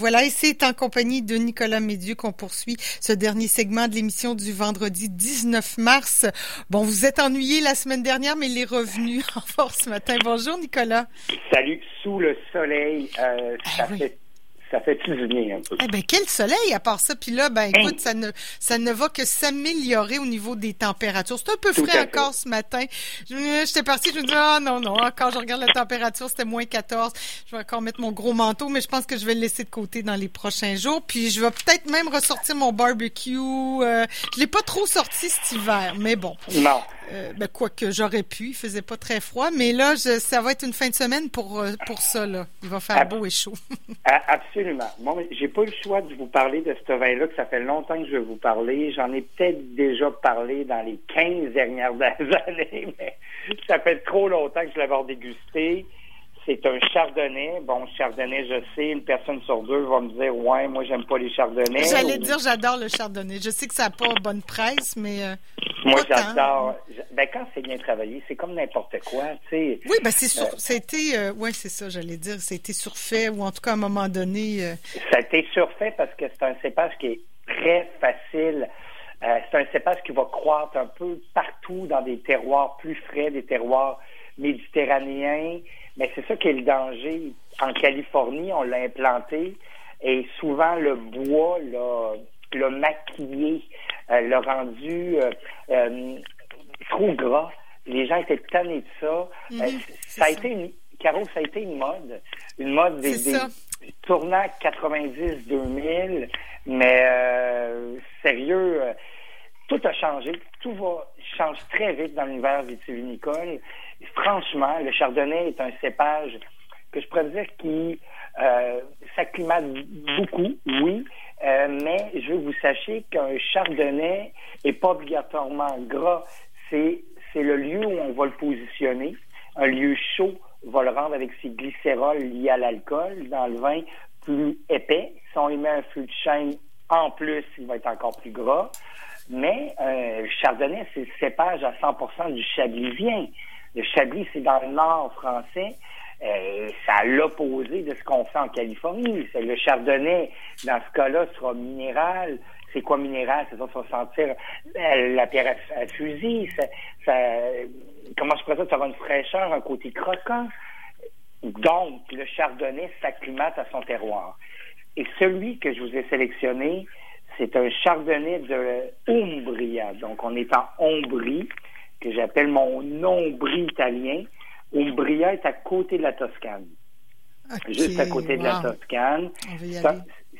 Voilà, et c'est en compagnie de Nicolas Médieu qu'on poursuit ce dernier segment de l'émission du vendredi 19 mars. Bon, vous êtes ennuyé la semaine dernière, mais il est revenu en force ce matin. Bonjour, Nicolas. Salut, sous le soleil, euh, ça ah fait ça fait du bien un peu. Eh ben quel soleil à part ça. Puis là, ben écoute, ça ne ça ne va que s'améliorer au niveau des températures. C'est un peu frais encore ce matin. J'étais partie, je me dis ah non non, quand je regarde la température, c'était moins 14. Je vais encore mettre mon gros manteau, mais je pense que je vais le laisser de côté dans les prochains jours. Puis je vais peut-être même ressortir mon barbecue. Euh, je l'ai pas trop sorti cet hiver, mais bon. Non. Euh, ben, quoi que j'aurais pu, il faisait pas très froid, mais là, ça va être une fin de semaine pour, euh, pour ça. Là. Il va faire beau et chaud. Absolument. Moi, j'ai pas eu le choix de vous parler de ce vin-là, que ça fait longtemps que je vais vous parler. J'en ai peut-être déjà parlé dans les 15 dernières années, mais ça fait trop longtemps que je l'avais dégusté. C'est un chardonnay. Bon, chardonnay, je sais, une personne sur deux va me dire Ouais, moi, j'aime pas les chardonnays. J'allais dire, j'adore le chardonnay. Je sais que ça n'a pas bonne presse, mais. Euh, moi, j'adore. Ben, quand c'est bien travaillé, c'est comme n'importe quoi, tu sais. Oui, ben, c'est sur... Euh, c'était. Euh, oui, c'est ça, j'allais dire. C'était surfait, ou en tout cas, à un moment donné. Ça a été surfait parce que c'est un cépage qui est très facile. c'est un cépage qui va croître un peu partout dans des terroirs plus frais, des terroirs méditerranéens. Mais c'est ça qui est le danger. En Californie, on l'a implanté et souvent le bois l'a maquillé, euh, l'a rendu euh, euh, trop gras. Les gens étaient tannés de ça. Mhm, ça a été une, Caro, ça a été une mode. Une mode des, des tournants 90-2000, mais sérieux, tout a changé. Tout va change très vite dans l'univers vitivinicole. Franchement, le chardonnay est un cépage que je pourrais dire qui euh, s'acclimate beaucoup, oui, euh, mais je veux que vous sachiez qu'un chardonnay est pas obligatoirement gras. C'est, c'est le lieu où on va le positionner. Un lieu chaud va le rendre avec ses glycérols liés à l'alcool dans le vin plus épais. Si on y met un feu de chêne en plus, il va être encore plus gras. Mais euh, le chardonnay, c'est le cépage à 100 du chablisien. Le chablis, c'est dans le nord français. Euh, c'est à l'opposé de ce qu'on fait en Californie. Le chardonnay, dans ce cas-là, sera minéral. C'est quoi minéral? C'est ça, ça va sentir euh, la pierre à, fusil. Ça, comment je dire? Ça aura une fraîcheur, un côté croquant. Donc, le chardonnay s'acclimate à son terroir. Et celui que je vous ai sélectionné, c'est un chardonnay de Umbria. Donc, on est en Ombrie, que j'appelle mon Ombrie italien. Umbria est à côté de la Toscane. Juste à côté de la Toscane.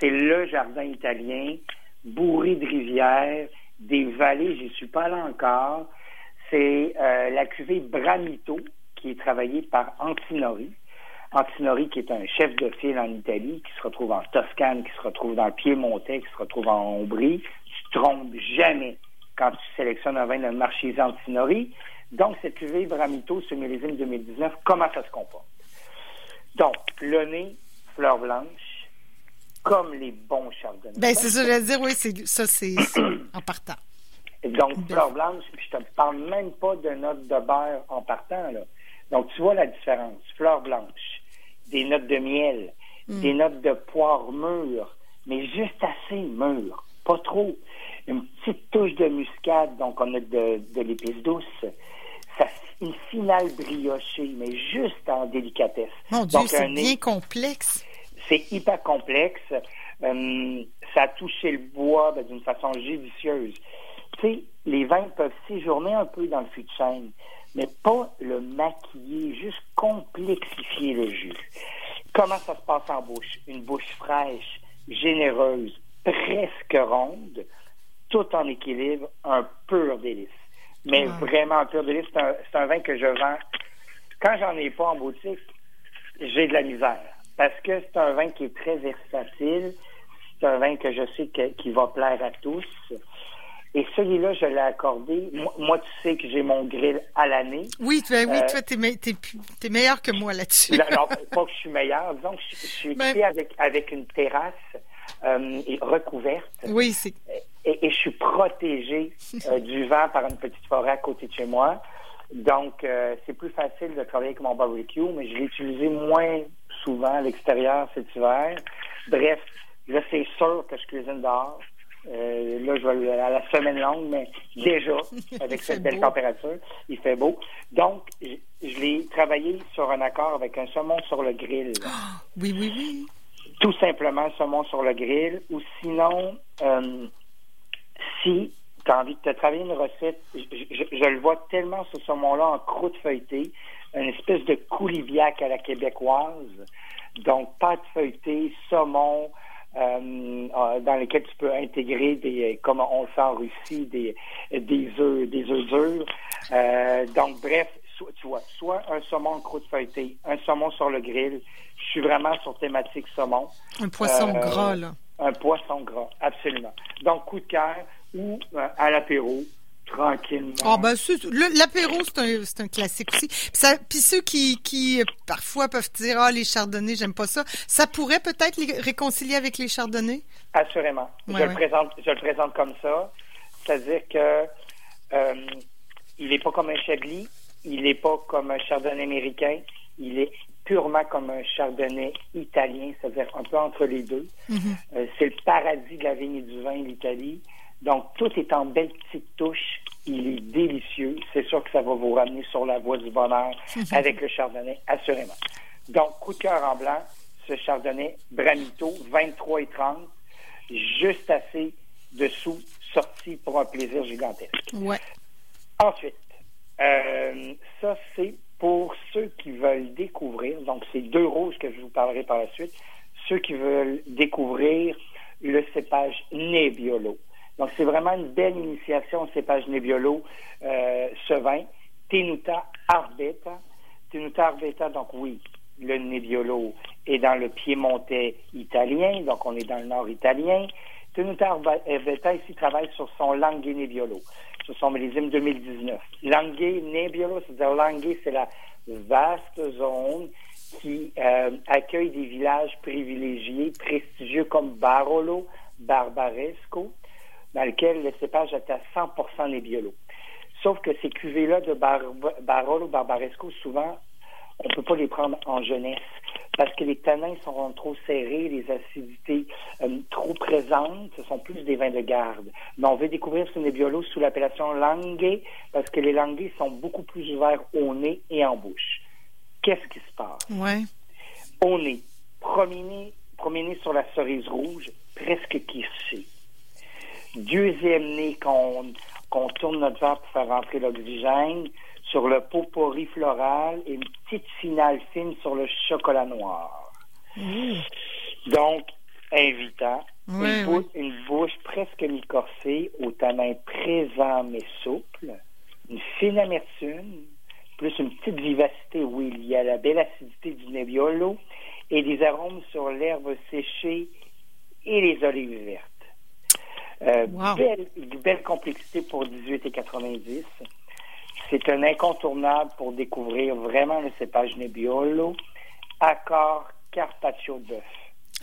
C'est le jardin italien, bourré de rivières, des vallées, j'y suis pas là encore. C'est euh, la cuvée Bramito, qui est travaillée par Antinori. Antinori, qui est un chef de file en Italie, qui se retrouve en Toscane, qui se retrouve dans le Piémontais, qui se retrouve en Ombrie. Tu te trompes jamais quand tu sélectionnes un vin de marché Antinori. Donc, cette cuvée Bramito ce millésime 2019, comment ça se comporte? Donc, le nez, fleur blanche, comme les bons chardonnays. Ben, c'est ça, je veux dire, oui, c'est, ça, c'est en partant. Donc, fleur blanche, puis je te parle même pas de notes de beurre en partant, là. Donc, tu vois la différence. Fleur blanche, des notes de miel, mm. des notes de poire mûre, mais juste assez mûre, pas trop. Une petite touche de muscade, donc on a de, de l'épice douce. Ça, une finale briochée, mais juste en délicatesse. Mon Dieu, c'est bien complexe. C'est hyper complexe. Euh, ça a touché le bois ben, d'une façon judicieuse. Tu sais, les vins peuvent séjourner un peu dans le fût de chêne, mais pas le maquiller, juste complexifier le jus. Comment ça se passe en bouche? Une bouche fraîche, généreuse, presque ronde, tout en équilibre, un pur délice. Mais vraiment un pur délice, c'est un, vin que je vends. Quand j'en ai pas en boutique, j'ai de la misère. Parce que c'est un vin qui est très versatile. C'est un vin que je sais qui va plaire à tous. Et celui-là, je l'ai accordé. Moi, tu sais que j'ai mon grill à l'année. Oui, tu, oui, euh, toi, t'es, es, meilleur que moi là-dessus. non, pas que je suis meilleur. Disons que je, suis ben avec, avec une terrasse euh, recouverte. Oui, c'est... Et, je suis protégé euh, du vent par une petite forêt à côté de chez moi. Donc, euh, c'est plus facile de travailler avec mon barbecue, mais je l'ai utilisé moins souvent à l'extérieur cet hiver. Bref, là, c'est sûr que je cuisine dehors. Euh, là, je vais à la semaine longue, mais déjà, avec cette belle température, il fait beau. Donc, je, je l'ai travaillé sur un accord avec un saumon sur le grill. oui, oui, oui. Tout simplement saumon sur le grill. Ou sinon, euh, si tu as envie de te travailler une recette, je, le vois tellement ce saumon-là en croûte feuilletée, une espèce de coulibiac à la québécoise. Donc, pâte feuilletée, saumon, euh, euh, dans lesquels tu peux intégrer des, comme on le fait en Russie, des des œufs, des œufs durs. Euh, donc bref, tu vois, soit un saumon en croûte feuilletée, un saumon sur le grill. Je suis vraiment sur thématique saumon. Un poisson gras là. Un poisson gras, absolument. Donc coup de cœur ou à l'apéro, tranquillement. Ah ben, l'apéro, c'est un, classique aussi. Puis, ceux qui, qui euh, parfois peuvent dire ah les chardonnays, j'aime pas ça, ça pourrait peut-être les réconcilier avec les chardonnays? Assurément. je le présente, je le présente comme ça, c'est-à-dire que euh, il n'est pas comme un chablis, il n'est pas comme un chardonnay américain, il est purement comme un chardonnay italien, c'est-à-dire un peu entre les deux. Mm-hmm. Euh, c'est le paradis de la vigne et du vin, l'Italie. Donc, tout est en belle petite touche. Il est délicieux. C'est sûr que ça va vous ramener sur la voie du bonheur avec le chardonnay, assurément. Donc, coup de cœur en blanc, ce chardonnay Bramito, 23 et 30, juste assez dessous, sorti pour un plaisir gigantesque. Ouais. Ensuite, euh, ça, c'est pour ceux qui veulent découvrir, donc c'est deux roses que je vous parlerai par la suite, ceux qui veulent découvrir le cépage Nebbiolo. Donc, c'est vraiment une belle initiation au cépage Nebbiolo, euh, ce vin. Tenuta Arbeta. Tenuta Arbeta, donc oui, le Nebbiolo est dans le piémontais italien, donc on est dans le nord italien. Tenuta Arbeta ici travaille sur son Langue Nebbiolo, sur son millésime 2019. Langue Nebbiolo, c'est-à-dire Langue, c'est la vaste zone qui euh, accueille des villages privilégiés, prestigieux comme Barolo, Barbaresco, dans lequel le cépage est à 100 Nebbiolo. Sauf que ces cuvées-là de Barolo Barbaresco, souvent, on ne peut pas les prendre en jeunesse parce que les tanins sont trop serrés, les acidités euh, trop présentes, ce sont plus des vins de garde. Mais on veut découvrir ce Nebbiolo sous l'appellation Langue parce que les Langues sont beaucoup plus ouverts au nez et en bouche. Qu'est-ce qui se passe? Ouais. Au nez, promener, promener sur la cerise rouge, presque kirché deuxième nez qu'on tourne notre verre pour faire rentrer l'oxygène, sur le pot pourri floral et une petite finale fine sur le chocolat noir. Mmh. Donc, invitant. une, bouche, presque mi-corsée, au tanin présent mais souple, une fine amertume, plus une petite vivacité où il y a la belle acidité du Nebbiolo et des arômes sur l'herbe séchée et les olives vertes. Euh, belle, belle complexité pour 18 et 90. C'est un incontournable pour découvrir vraiment le cépage Nebbiolo. Accord Carpaccio d'œuf.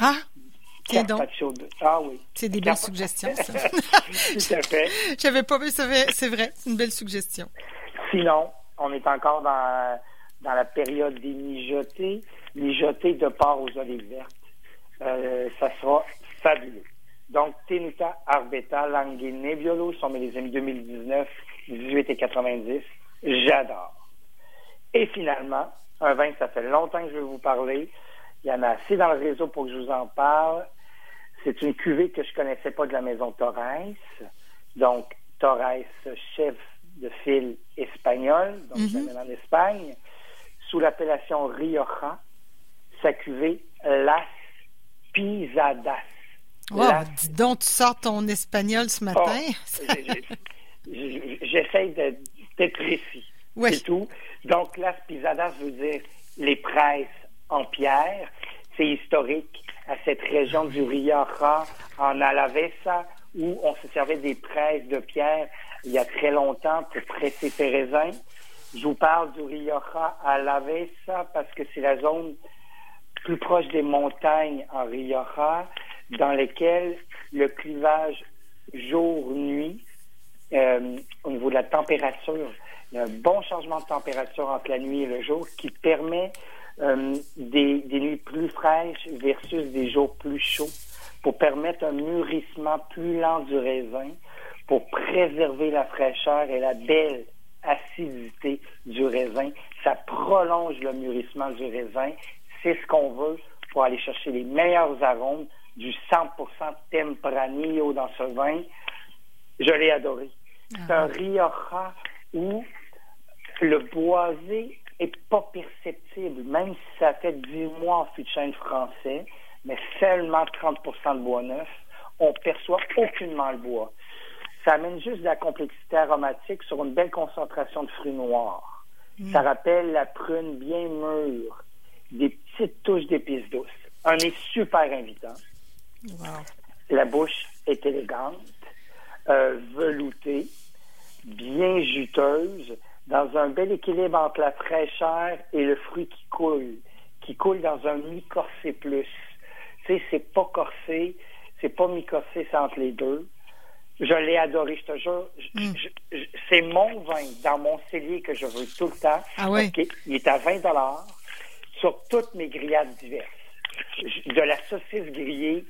Ah! Carpaccio d'œuf. Ah oui. C'est des belles suggestions, ça. Tout à fait. J'avais pas vu, c'est vrai, c'est une belle suggestion. Sinon, on est encore dans, dans la période des mijotés, mijotés de porc aux olives vertes. Euh, ça sera fabuleux. Donc, Tenuta Arbeta Langui Nebbiolo sont mes amis 2019, 18 et 90. J'adore. Et finalement, un vin que ça fait longtemps que je vais vous parler. Il y en a assez dans le réseau pour que je vous en parle. C'est une cuvée que je connaissais pas de la maison Torres. Donc, Torres, chef de file espagnol, donc mm en Espagne, sous l'appellation Rioja. Sa cuvée Las Pisadas. Wow, dis donc, tu sors ton espagnol ce matin. Oh, j'essaie d'être précis. C'est tout. Donc, las pisadas veut dire les presses en pierre. C'est historique à cette région du Rioja, en Alavesa, où on se servait des presses de pierre il y a très longtemps pour presser ses raisins. Je vous parle du Rioja à Alavesa parce que c'est la zone plus proche des montagnes en Rioja dans lesquels le clivage jour-nuit, euh, au niveau de la température, un bon changement de température entre la nuit et le jour qui permet euh, des, des nuits plus fraîches versus des jours plus chauds pour permettre un mûrissement plus lent du raisin, pour préserver la fraîcheur et la belle acidité du raisin. Ça prolonge le mûrissement du raisin. C'est ce qu'on veut pour aller chercher les meilleurs arômes du 100% Tempranillo dans ce vin. Je l'ai adoré. C'est un ah. Rioja où le boisé est pas perceptible, même si ça fait 10 mois en fût de chêne français, mais seulement 30% de bois neuf, on perçoit aucunement le bois. Ça amène juste de la complexité aromatique sur une belle concentration de fruits noirs. Mm. Ça rappelle la prune bien mûre, des petites touches d'épices douces. Un nez super invitant. La bouche est élégante, euh, veloutée, bien juteuse, dans un bel équilibre entre la fraîcheur et le fruit qui coule, qui coule dans un mi-corsé plus. Tu sais, c'est pas corsé, c'est pas mi-corsé, c'est entre les deux. Je l'ai adoré, je te jure. Mm. c'est mon vin dans mon cellier que je veux tout le temps. Ah oui? Il est à 20 sur toutes mes grillades diverses. De la saucisse grillée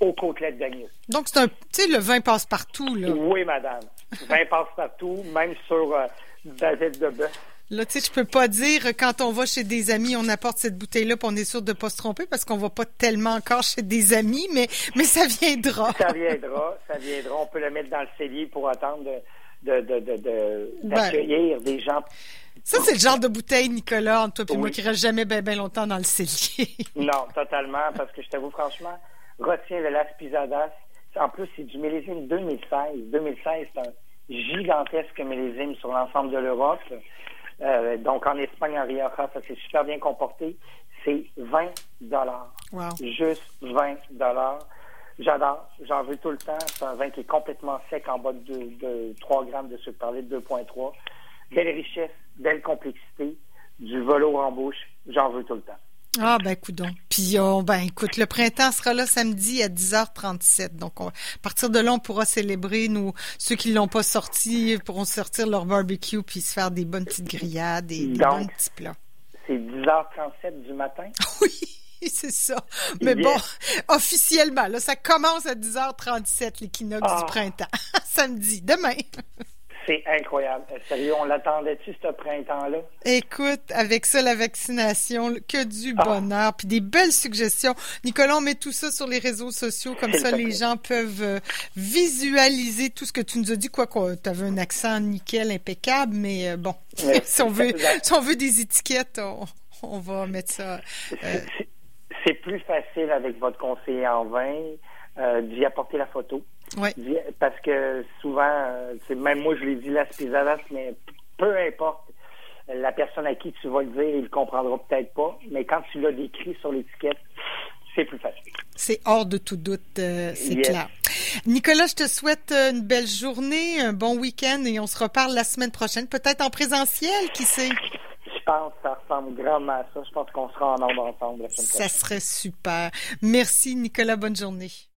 aux côtelettes d'agneau. Donc, c'est un, tu sais, le vin passe partout, là. Oui, madame. Le vin passe partout, même sur euh, de bœuf. Là, tu sais, je peux pas dire quand on va chez des amis, on apporte cette bouteille-là, puis on est sûr de pas se tromper parce qu'on va pas tellement encore chez des amis, mais mais ça viendra. Ça viendra, ça viendra. On peut le mettre dans le cellier pour attendre de, de, de, de ben. d'accueillir des gens. Ça, c'est le genre de bouteille, Nicolas, entre toi et moi, qui reste jamais bien ben longtemps dans le cellier. non, totalement, parce que je t'avoue, franchement, retiens le Las Pisadas. En plus, c'est du millésime 2016. 2016, c'est un gigantesque millésime sur l'ensemble de l'Europe. Euh, donc, en Espagne, en Rioja, ça s'est super bien comporté. C'est 20 dollars. Juste 20 dollars. J'adore. J'en veux tout le temps. C'est un vin qui est complètement sec en bas de, 3 grammes de sucre parlé, de 2,3. Belle richesse, belle complexité, du velours en bouche. J'en veux tout le temps. Ah, ben, écoute donc. Puis, ben, écoute, le printemps sera là samedi à 10h37. Donc, à partir de là, on pourra célébrer. Nous, ceux qui l'ont pas sorti pourront sortir leur barbecue puis se faire des bonnes petites grillades et des bons petits plats. C'est 10h37 du matin? Oui. C'est ça. Mais bon, officiellement, là, ça commence à 10h37, l'équinoxe du ah. printemps. Samedi, demain. C'est incroyable. Sérieux, on l'attendait-tu, ce printemps-là? Écoute, avec ça, la vaccination, que du ah. bonheur, puis des belles suggestions. Nicolas, on met tout ça sur les réseaux sociaux, comme ça, les gens peuvent euh, visualiser tout ce que tu nous as dit. Quoi tu avais un accent nickel impeccable, mais euh, bon, si, on veut, si on veut des étiquettes, on, va mettre ça. Euh, c'est plus facile avec votre conseiller en vin d'y apporter la photo. Oui. Parce que souvent, euh, c'est même moi je l'ai dit spisadas, mais peu importe la personne à qui tu vas le dire, il le comprendra peut-être pas, mais quand tu l'as décrit sur l'étiquette, c'est plus facile. C'est hors de tout doute, euh, c'est clair. Nicolas, je te souhaite une belle journée, un bon week-end et on se reparle la semaine prochaine, peut-être en présentiel, qui sait? Je pense que ça ressemble grandement à ça. Je pense qu'on sera en ordre ensemble la semaine prochaine. Ça serait super. Merci, Nicolas. Bonne journée.